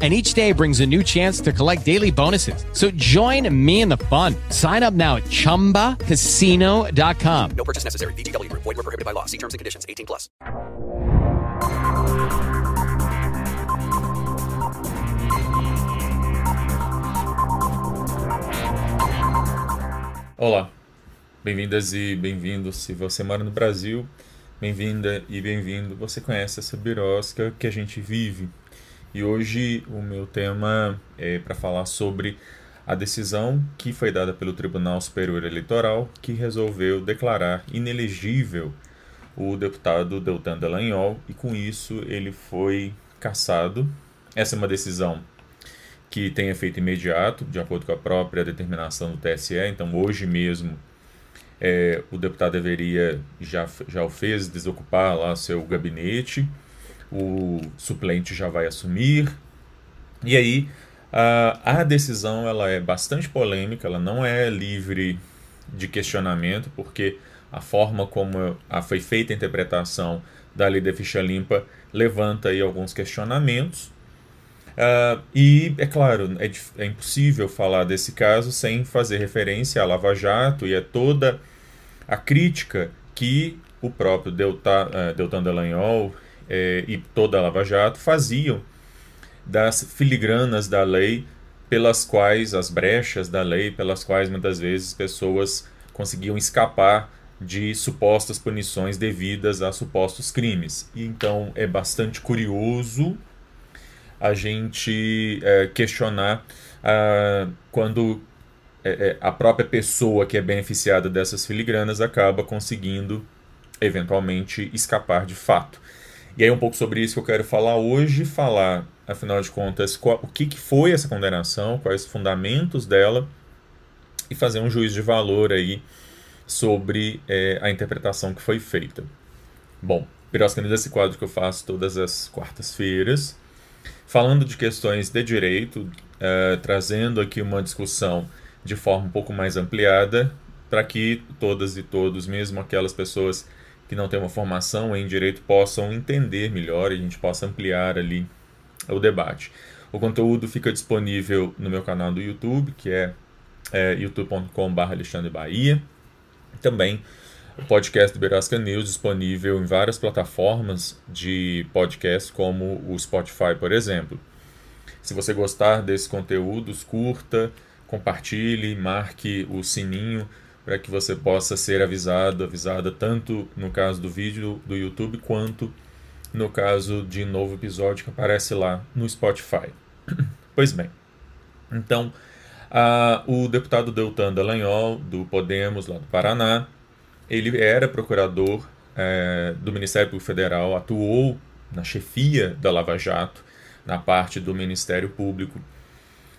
And each day brings a new chance to collect daily bonuses. So join me in the fun. Sign up now at chumbacasino.com. No purchase necessary. VGW Group. Void were prohibited by law. See terms and conditions. 18 plus. Olá, bem-vindas e bem-vindos. Se você mora no Brasil, bem-vinda e bem-vindo. Você conhece essa birosca que a gente vive. E hoje o meu tema é para falar sobre a decisão que foi dada pelo Tribunal Superior Eleitoral que resolveu declarar inelegível o deputado Deltan Dallagnol e com isso ele foi cassado. Essa é uma decisão que tem efeito imediato, de acordo com a própria determinação do TSE. Então, hoje mesmo, é, o deputado deveria, já, já o fez, desocupar lá seu gabinete, o suplente já vai assumir. E aí, a, a decisão ela é bastante polêmica, ela não é livre de questionamento, porque a forma como a, foi feita a interpretação da lei da ficha limpa levanta aí alguns questionamentos. Uh, e, é claro, é, é, impossível falar desse caso sem fazer referência à Lava Jato e a toda a crítica que o próprio Delta, uh, Deltan eh, e toda a Lava Jato faziam das filigranas da lei pelas quais, as brechas da lei, pelas quais muitas vezes pessoas conseguiam escapar de supostas punições devidas a supostos crimes. E então é bastante curioso a gente é, questionar ah, quando é, é, a própria pessoa que é beneficiada dessas filigranas acaba conseguindo eventualmente escapar de fato. E aí um pouco sobre isso que eu quero falar hoje, falar, afinal de contas, qual, o que, que foi essa condenação, quais os fundamentos dela e fazer um juízo de valor aí sobre é, a interpretação que foi feita. Bom, Pirosca desse quadro que eu faço todas as quartas-feiras falando de questões de direito, uh, trazendo aqui uma discussão de forma um pouco mais ampliada, para que todas e todos, mesmo aquelas pessoas que não têm uma formação em direito, possam entender melhor e a gente possa ampliar ali o debate. O conteúdo fica disponível no meu canal do YouTube, que é, é youtube.com.br Alexandre Bahia. Também o podcast do Berasca News disponível em várias plataformas de podcast, como o Spotify, por exemplo. Se você gostar desses conteúdos, curta, compartilhe, marque o sininho para que você possa ser avisado, avisada tanto no caso do vídeo do YouTube quanto no caso de novo episódio que aparece lá no Spotify. Pois bem, então o deputado Deltan Dallagnol, do Podemos, lá do Paraná, ele era procurador é, do Ministério Público Federal, atuou na chefia da Lava Jato, na parte do Ministério Público,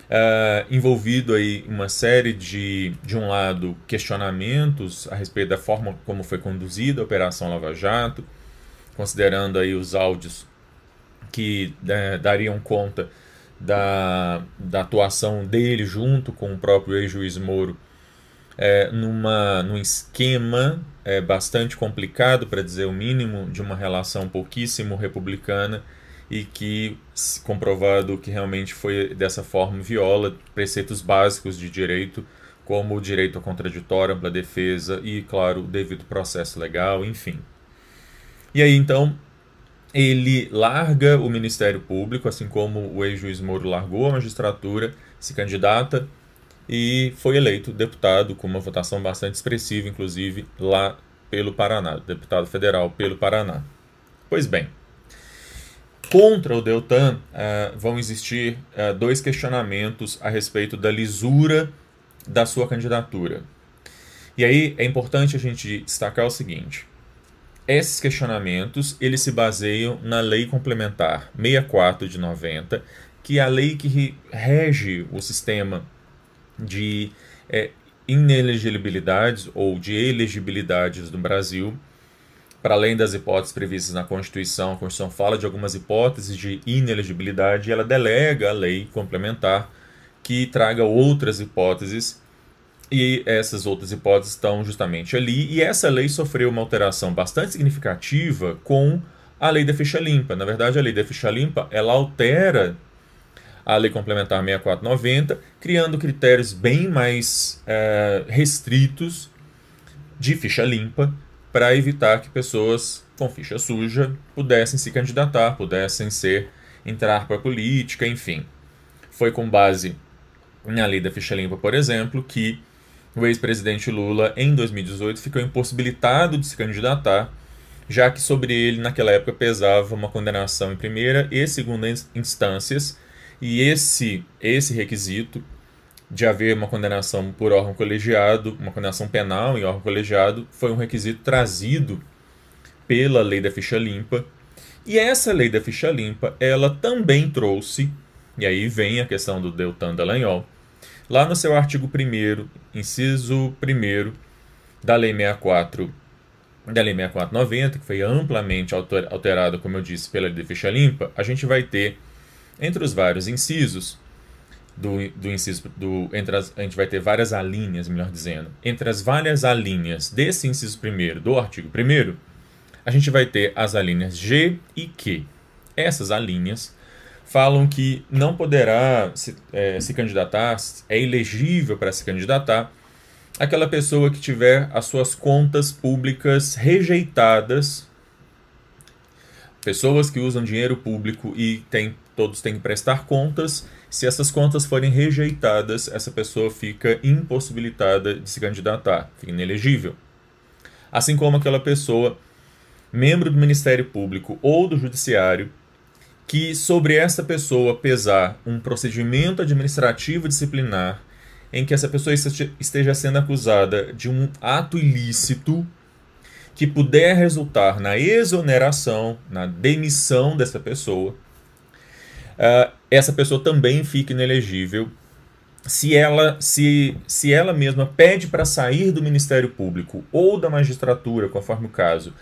é, envolvido aí uma série de, de um lado, questionamentos a respeito da forma como foi conduzida a Operação Lava Jato, considerando aí os áudios que né, dariam conta da, da atuação dele junto com o próprio ex-juiz Moro é, numa, num esquema é, bastante complicado, para dizer o mínimo, de uma relação pouquíssimo republicana e que, comprovado que realmente foi dessa forma, viola preceitos básicos de direito, como o direito ao contraditório, ampla defesa e, claro, o devido processo legal, enfim. E aí, então, ele larga o Ministério Público, assim como o ex-juiz Moro largou a magistratura, se candidata e foi eleito deputado com uma votação bastante expressiva, inclusive lá pelo Paraná, deputado federal pelo Paraná. Pois bem, contra o Deltan uh, vão existir uh, dois questionamentos a respeito da lisura da sua candidatura. E aí é importante a gente destacar o seguinte: esses questionamentos eles se baseiam na Lei Complementar 64 de 90, que é a lei que rege o sistema de é, inelegibilidades ou de elegibilidades no Brasil, para além das hipóteses previstas na Constituição, a Constituição fala de algumas hipóteses de inelegibilidade e ela delega a lei complementar que traga outras hipóteses e essas outras hipóteses estão justamente ali. E essa lei sofreu uma alteração bastante significativa com a lei da ficha limpa. Na verdade, a lei da ficha limpa ela altera a lei complementar 6490, criando critérios bem mais é, restritos de ficha limpa para evitar que pessoas com ficha suja pudessem se candidatar, pudessem ser entrar para a política, enfim. Foi com base na lei da ficha limpa, por exemplo, que o ex-presidente Lula, em 2018, ficou impossibilitado de se candidatar, já que sobre ele, naquela época, pesava uma condenação em primeira e segunda instâncias, e esse, esse requisito de haver uma condenação por órgão colegiado, uma condenação penal em órgão colegiado, foi um requisito trazido pela lei da ficha limpa. E essa lei da ficha limpa, ela também trouxe, e aí vem a questão do Deltan Dallagnol, lá no seu artigo 1 inciso 1 da lei 64 da lei 6490, que foi amplamente alterada, como eu disse, pela lei da ficha limpa, a gente vai ter entre os vários incisos do, do inciso do entre as, a gente vai ter várias alíneas, melhor dizendo. Entre as várias alíneas desse inciso primeiro do artigo 1 a gente vai ter as alíneas G e Q. Essas alíneas falam que não poderá se, é, se candidatar, é elegível para se candidatar aquela pessoa que tiver as suas contas públicas rejeitadas, pessoas que usam dinheiro público e tem, todos têm que prestar contas se essas contas forem rejeitadas, essa pessoa fica impossibilitada de se candidatar, fica inelegível. Assim como aquela pessoa, membro do Ministério Público ou do Judiciário, que sobre essa pessoa pesar um procedimento administrativo disciplinar em que essa pessoa esteja sendo acusada de um ato ilícito que puder resultar na exoneração, na demissão dessa pessoa, uh, essa pessoa também fica inelegível se ela, se, se ela mesma pede para sair do Ministério Público ou da magistratura, conforme o caso,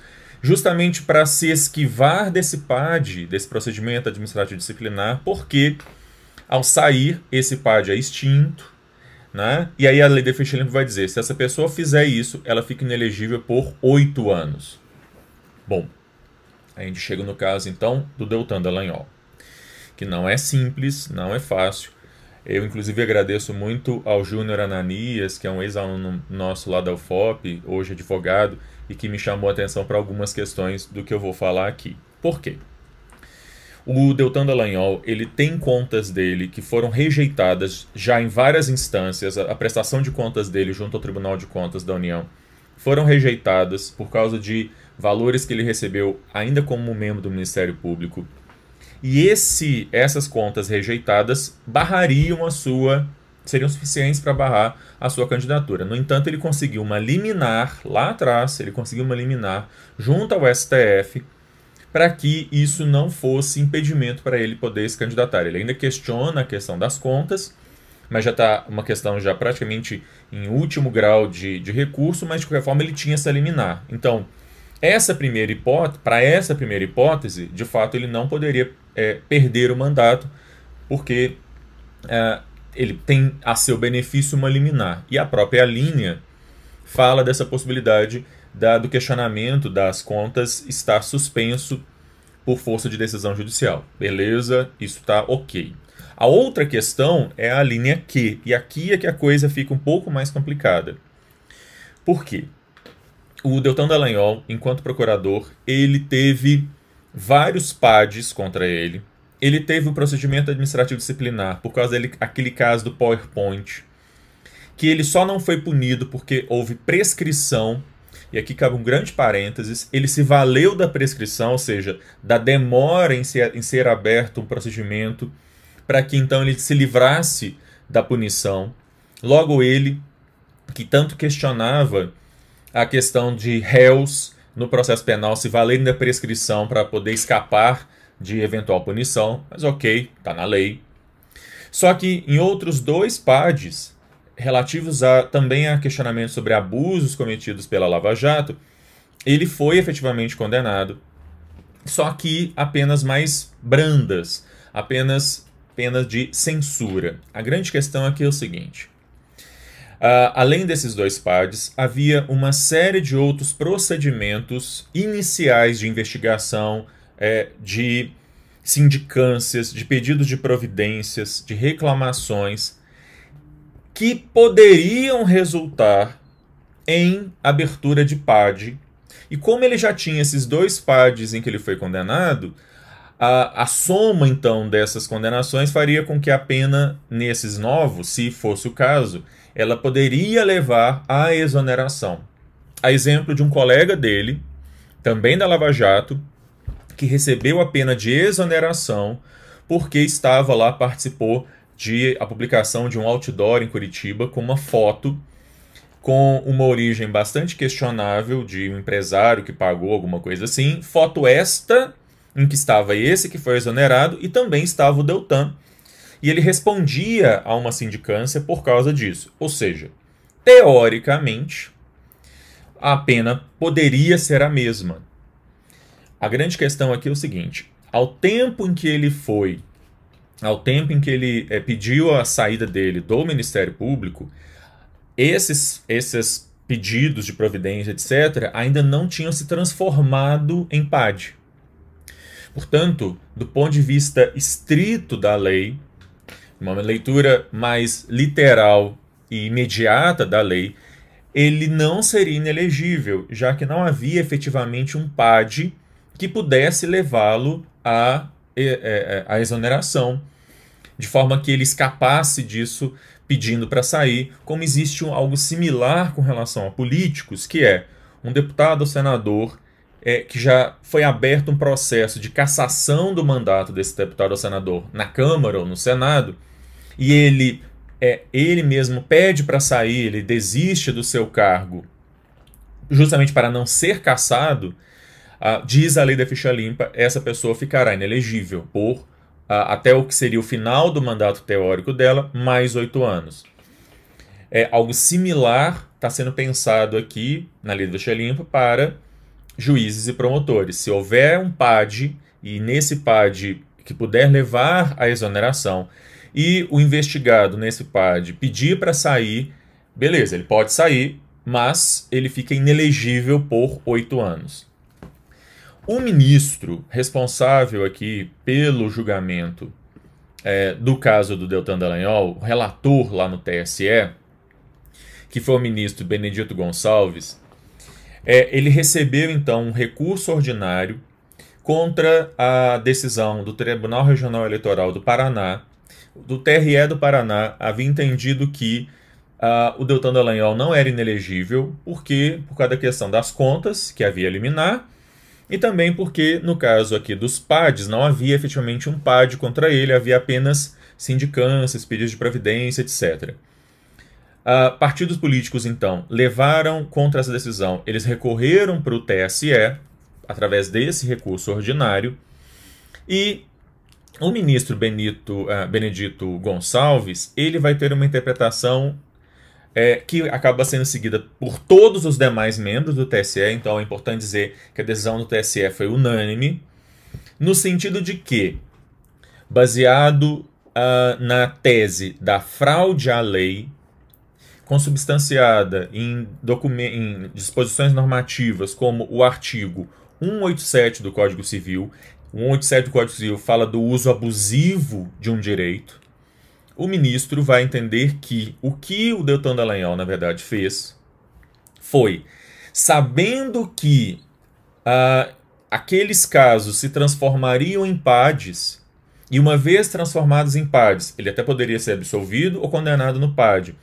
justamente para se esquivar desse PAD, desse procedimento administrativo disciplinar, porque ao sair, esse PAD é extinto, né? e aí a lei de ficha limpa vai dizer, se essa pessoa fizer isso, ela fica inelegível por oito anos. Bom, a gente chega no caso, então, do Deltan Dallagnol que não é simples, não é fácil. Eu, inclusive, agradeço muito ao Júnior Ananias, que é um ex-aluno nosso lá da UFOP, hoje advogado, e que me chamou a atenção para algumas questões do que eu vou falar aqui. Por quê? O Deltan Dallagnol, ele tem contas dele que foram rejeitadas já em várias instâncias, a prestação de contas dele junto ao Tribunal de Contas da União foram rejeitadas por causa de valores que ele recebeu ainda como membro do Ministério Público e esse, essas contas rejeitadas barrariam a sua seriam suficientes para barrar a sua candidatura. No entanto, ele conseguiu uma liminar lá atrás, ele conseguiu uma liminar junto ao STF para que isso não fosse impedimento para ele poder se candidatar. Ele ainda questiona a questão das contas, mas já está uma questão já praticamente em último grau de, de recurso, mas de qualquer forma ele tinha essa liminar. Então, essa primeira hipótese, para essa primeira hipótese, de fato ele não poderia é, perder o mandato, porque é, ele tem a seu benefício uma liminar. E a própria linha fala dessa possibilidade da, do questionamento das contas estar suspenso por força de decisão judicial. Beleza, isso está ok. A outra questão é a linha Q, e aqui é que a coisa fica um pouco mais complicada. Por quê? O Deltan Dallagnol, enquanto procurador, ele teve vários PADs contra ele. Ele teve o um procedimento administrativo disciplinar por causa daquele caso do PowerPoint, que ele só não foi punido porque houve prescrição, e aqui cabe um grande parênteses, ele se valeu da prescrição, ou seja, da demora em ser, em ser aberto um procedimento, para que então ele se livrasse da punição. Logo ele, que tanto questionava a questão de réus no processo penal se valerem da prescrição para poder escapar de eventual punição, mas ok, está na lei. Só que em outros dois PADs, relativos a, também a questionamentos sobre abusos cometidos pela Lava Jato, ele foi efetivamente condenado, só que apenas mais brandas, apenas penas de censura. A grande questão aqui é o seguinte: Uh, além desses dois PADs, havia uma série de outros procedimentos iniciais de investigação, é, de sindicâncias, de pedidos de providências, de reclamações, que poderiam resultar em abertura de PAD. E como ele já tinha esses dois PADs em que ele foi condenado, a, a soma então dessas condenações faria com que a pena nesses novos, se fosse o caso, ela poderia levar à exoneração. A exemplo de um colega dele, também da Lava Jato, que recebeu a pena de exoneração porque estava lá, participou de a publicação de um outdoor em Curitiba com uma foto com uma origem bastante questionável de um empresário que pagou alguma coisa assim. Foto esta em que estava esse que foi exonerado e também estava o Deltan, e ele respondia a uma sindicância por causa disso. Ou seja, teoricamente, a pena poderia ser a mesma. A grande questão aqui é o seguinte: ao tempo em que ele foi, ao tempo em que ele é, pediu a saída dele do Ministério Público, esses, esses pedidos de providência, etc., ainda não tinham se transformado em PAD. Portanto, do ponto de vista estrito da lei, uma leitura mais literal e imediata da lei, ele não seria inelegível, já que não havia efetivamente um PAD que pudesse levá-lo à, à exoneração, de forma que ele escapasse disso pedindo para sair, como existe algo similar com relação a políticos, que é um deputado ou senador é, que já foi aberto um processo de cassação do mandato desse deputado ou senador na Câmara ou no Senado, e ele é, ele mesmo pede para sair, ele desiste do seu cargo, justamente para não ser cassado, uh, diz a lei da ficha limpa, essa pessoa ficará inelegível por uh, até o que seria o final do mandato teórico dela, mais oito anos. É, algo similar está sendo pensado aqui na lei da ficha limpa para juízes e promotores. Se houver um PAD e nesse PAD que puder levar à exoneração e o investigado nesse PAD pedir para sair, beleza, ele pode sair, mas ele fica inelegível por oito anos. O ministro responsável aqui pelo julgamento é, do caso do Deltan Dallagnol, o relator lá no TSE, que foi o ministro Benedito Gonçalves, é, ele recebeu então um recurso ordinário contra a decisão do Tribunal Regional Eleitoral do Paraná, do TRE do Paraná, havia entendido que uh, o Deltan Dallagnol não era inelegível, porque por causa da questão das contas, que havia eliminar, e também porque, no caso aqui dos PADs, não havia efetivamente um PAD contra ele, havia apenas sindicâncias, pedidos de providência, etc. Uh, partidos políticos, então, levaram contra essa decisão. Eles recorreram para o TSE, através desse recurso ordinário, e o ministro Benito, uh, Benedito Gonçalves ele vai ter uma interpretação é, que acaba sendo seguida por todos os demais membros do TSE, então é importante dizer que a decisão do TSE foi unânime, no sentido de que, baseado uh, na tese da fraude à lei, consubstanciada em, em disposições normativas como o artigo 187 do Código Civil. O 187 do Código Civil fala do uso abusivo de um direito. O ministro vai entender que o que o Deltan Dallagnol, na verdade, fez foi, sabendo que uh, aqueles casos se transformariam em PADs, e uma vez transformados em PADs, ele até poderia ser absolvido ou condenado no PAD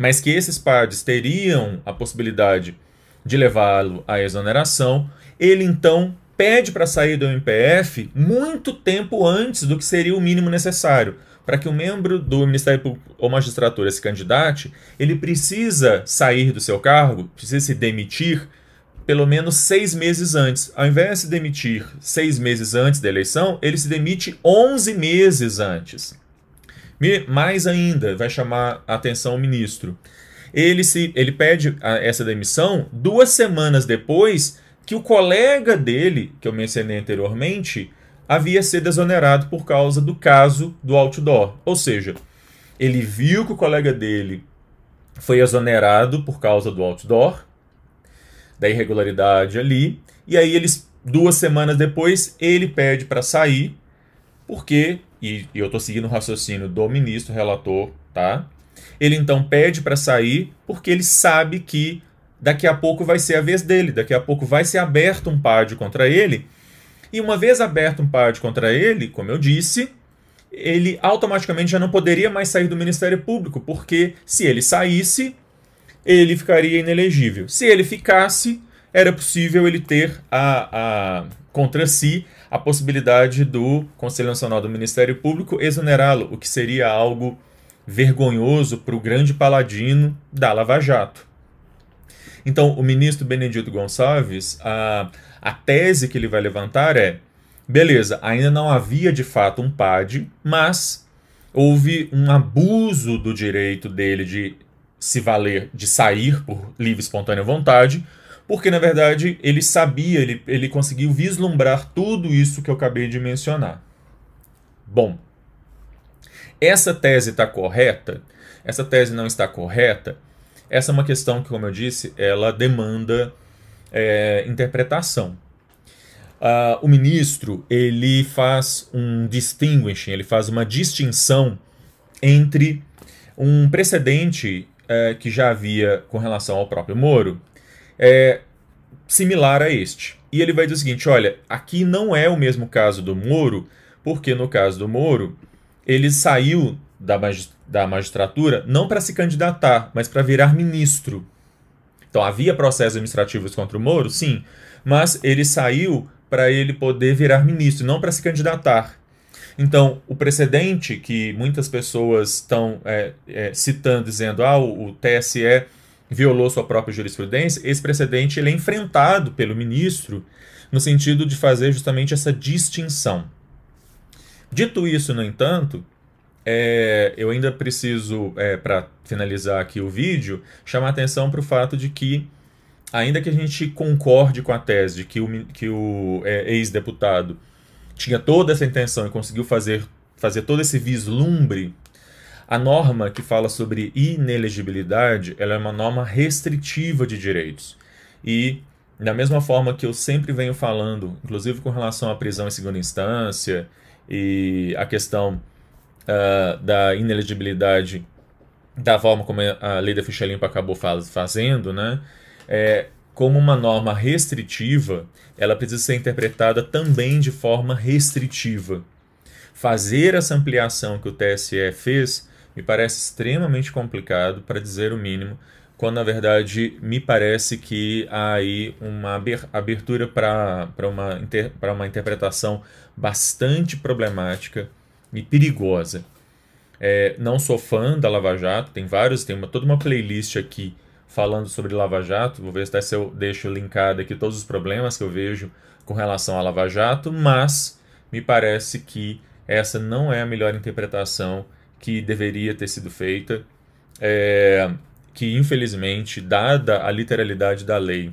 mas que esses PADs teriam a possibilidade de levá-lo à exoneração, ele então pede para sair do MPF muito tempo antes do que seria o mínimo necessário. Para que o um membro do Ministério Público ou magistratura se candidate, ele precisa sair do seu cargo, precisa se demitir pelo menos seis meses antes. Ao invés de se demitir seis meses antes da eleição, ele se demite 11 meses antes. Mais ainda, vai chamar a atenção o ministro. Ele, se, ele pede essa demissão duas semanas depois que o colega dele, que eu mencionei anteriormente, havia sido exonerado por causa do caso do outdoor. Ou seja, ele viu que o colega dele foi exonerado por causa do outdoor, da irregularidade ali, e aí eles duas semanas depois ele pede para sair, porque e, e eu estou seguindo o raciocínio do ministro relator, tá? Ele então pede para sair porque ele sabe que daqui a pouco vai ser a vez dele, daqui a pouco vai ser aberto um pádio contra ele e uma vez aberto um PAD contra ele, como eu disse, ele automaticamente já não poderia mais sair do Ministério Público, porque se ele saísse, ele ficaria inelegível. Se ele ficasse, era possível ele ter a, a contra si a possibilidade do Conselho Nacional do Ministério Público exonerá-lo, o que seria algo vergonhoso para o grande paladino da Lava Jato. Então, o ministro Benedito Gonçalves, a, a tese que ele vai levantar é: beleza, ainda não havia de fato um PAD, mas houve um abuso do direito dele de se valer, de sair por livre e espontânea vontade, porque na verdade ele sabia, ele, ele conseguiu vislumbrar tudo isso que eu acabei de mencionar. Bom, essa tese está correta? Essa tese não está correta? Essa é uma questão que, como eu disse, ela demanda é, interpretação. Uh, o ministro ele faz um distinguishing, ele faz uma distinção entre um precedente é, que já havia com relação ao próprio Moro, é, similar a este. E ele vai dizer o seguinte: olha, aqui não é o mesmo caso do Moro, porque no caso do Moro, ele saiu da, da magistratura não para se candidatar, mas para virar ministro. Então havia processos administrativos contra o Moro, sim, mas ele saiu para ele poder virar ministro, não para se candidatar. Então, o precedente que muitas pessoas estão é, é, citando, dizendo ah, o, o TSE violou sua própria jurisprudência, esse precedente ele é enfrentado pelo ministro no sentido de fazer justamente essa distinção. Dito isso, no entanto, é, eu ainda preciso, é, para finalizar aqui o vídeo, chamar atenção para o fato de que, ainda que a gente concorde com a tese de que o, que o é, ex-deputado tinha toda essa intenção e conseguiu fazer, fazer todo esse vislumbre, a norma que fala sobre inelegibilidade ela é uma norma restritiva de direitos. E, da mesma forma que eu sempre venho falando, inclusive com relação à prisão em segunda instância e a questão uh, da inelegibilidade da forma como a lei da ficha limpa acabou faz, fazendo, né? É, como uma norma restritiva, ela precisa ser interpretada também de forma restritiva. Fazer essa ampliação que o TSE fez me parece extremamente complicado, para dizer o mínimo, quando na verdade me parece que há aí uma abertura para uma, uma interpretação bastante problemática e perigosa. É, não sou fã da Lava Jato, tem vários, tem uma, toda uma playlist aqui falando sobre Lava Jato. Vou ver se, se eu deixo linkado aqui todos os problemas que eu vejo com relação à Lava Jato, mas me parece que essa não é a melhor interpretação que deveria ter sido feita, é, que infelizmente, dada a literalidade da lei,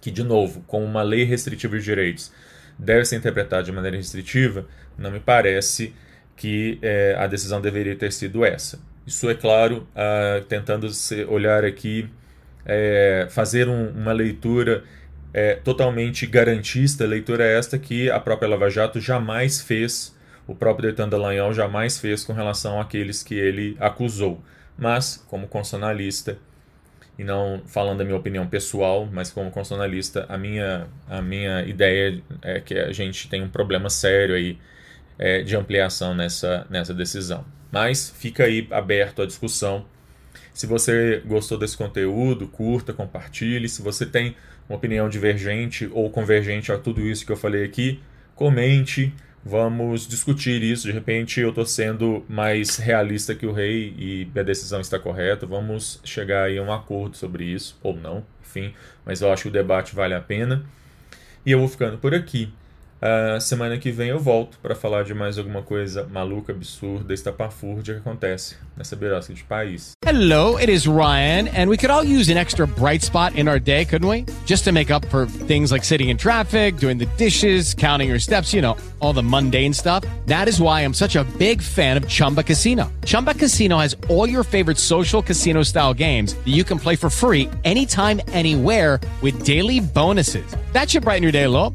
que de novo, como uma lei restritiva de direitos, deve ser interpretada de maneira restritiva, não me parece que é, a decisão deveria ter sido essa. Isso é claro, uh, tentando olhar aqui, é, fazer um, uma leitura é, totalmente garantista, leitura esta que a própria Lava Jato jamais fez, o próprio Deltan Dallagnol jamais fez com relação àqueles que ele acusou. Mas, como constitucionalista, e não falando da minha opinião pessoal, mas como constitucionalista, a minha, a minha ideia é que a gente tem um problema sério aí é, de ampliação nessa, nessa decisão. Mas fica aí aberto a discussão. Se você gostou desse conteúdo, curta, compartilhe. Se você tem uma opinião divergente ou convergente a tudo isso que eu falei aqui, comente. Vamos discutir isso. De repente eu estou sendo mais realista que o rei e a decisão está correta. Vamos chegar aí a um acordo sobre isso, ou não, enfim. Mas eu acho que o debate vale a pena. E eu vou ficando por aqui. Uh, semana que vem eu volto para falar de mais alguma coisa maluca, absurda, estapafúrdia que acontece nessa beirosca de país. Hello, it is Ryan, and we could all use an extra bright spot in our day, couldn't we? Just to make up for things like sitting in traffic, doing the dishes, counting your steps, you know, all the mundane stuff. That is why I'm such a big fan of Chumba Casino. Chumba Casino has all your favorite social casino style games that you can play for free anytime, anywhere with daily bonuses. That should brighten your day a little.